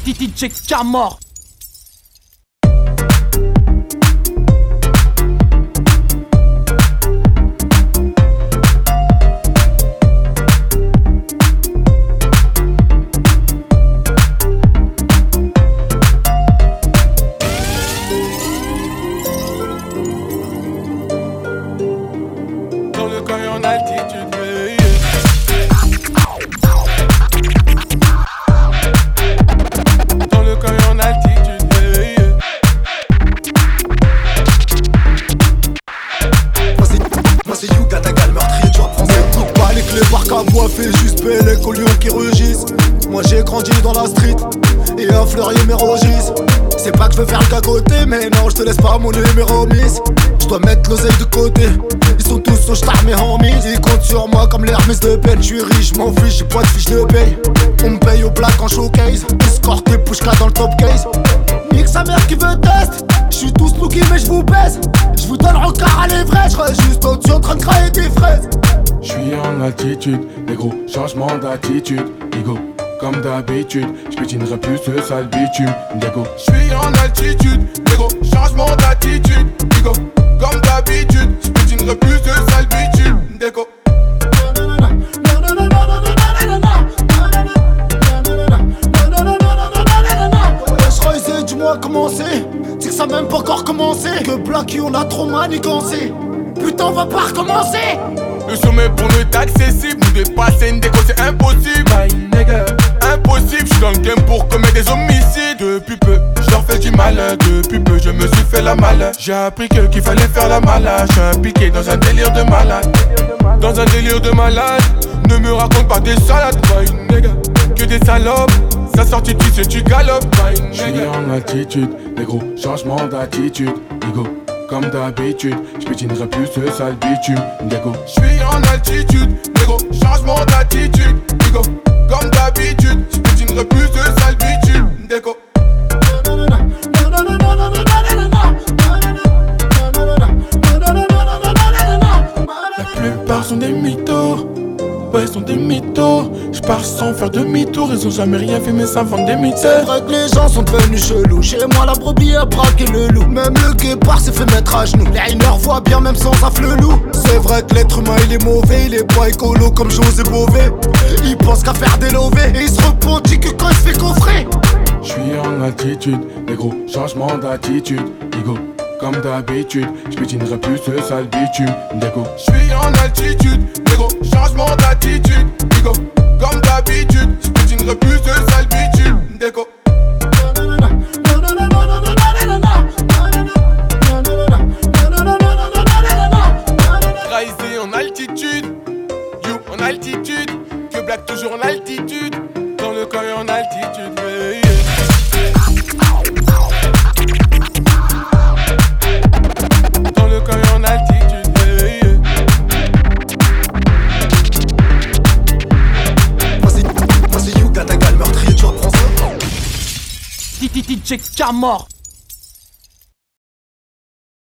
DJ Camor moi, fais juste Pélec au lion qui rugissent. Moi j'ai grandi dans la street et un fleurier mes rogis C'est pas que je veux faire le cagoté mais non je te laisse pas mon numéro miss. Je dois mettre l'oseille de côté. Ils sont tous au star mes homies Ils comptent sur moi comme l'Hermès de peine Je suis riche, m'en fiche, j'ai pas de fiche de paye. On me paye au black en showcase. Escorté Pushka dans le top case. Nique sa mère qui veut test. Je suis tous looky mais je vous baise. Je vous donne rencard à l'ivraie Je juste au-dessus en train de crailler des fraises Je suis en altitude, des gros changements d'attitude. Ego, comme d'habitude, je plus ce sale bitume. Je suis en altitude, des gros changements d'attitude. Ego, comme d'habitude, je plus ce sale bitume. Royce, dis-moi comment c'est. Que ça même pas encore commencé. Que Blacky on a trop manigancé. Putain on va pas recommencer Le sommet pour nous est accessible, nous dépasser une déco c'est impossible. Impossible, je suis dans le game pour commettre des homicides. Depuis peu, je leur fais du mal. Depuis peu, je me suis fait la malle. J'ai appris que qu'il fallait faire la malade. Je suis impliqué dans un délire de malade. Dans un délire de malade. Ne me raconte pas des salades, nigga. Que des salopes. Ça sortit tu sais tu galopes, bye nigga. Je suis en altitude, des gros changements d'attitude. Ego. Comme d'habitude, je pétinerai plus ce sale bitume, Dégo. Je suis en altitude, des gros changements d'attitude, Ego. Comme d'habitude, je pétinerai plus ce sale bitume, Dégo. La plupart sont des mythos. Ouais, sont des mythos. Sans faire demi-tour. Ils ont jamais rien fait, mais ça vend des mythos. C'est vrai que les gens sont devenus chelous Chez moi la brebis a braqué le loup Même le guépard s'est fait mettre à genoux Les hainers voient bien même sans un loup C'est vrai que l'être humain il est mauvais Il est pas écolo comme José Bové Il pense qu'à faire des lovés Et il se repentit que quand il se fait coffrer Je suis en altitude, des gros changements d'attitude, ego. Comme d'habitude, je pétinerai plus ce sale bitume, dégo. Je suis en altitude, des gros changements d'attitude, altitude, you en altitude, que black toujours en altitude, dans le coin en altitude, yeah, yeah. Dans le coin en altitude, yeah, yeah. Moi c'est, c'est Yuga Dagal, meurtrier du rap français DJ Camor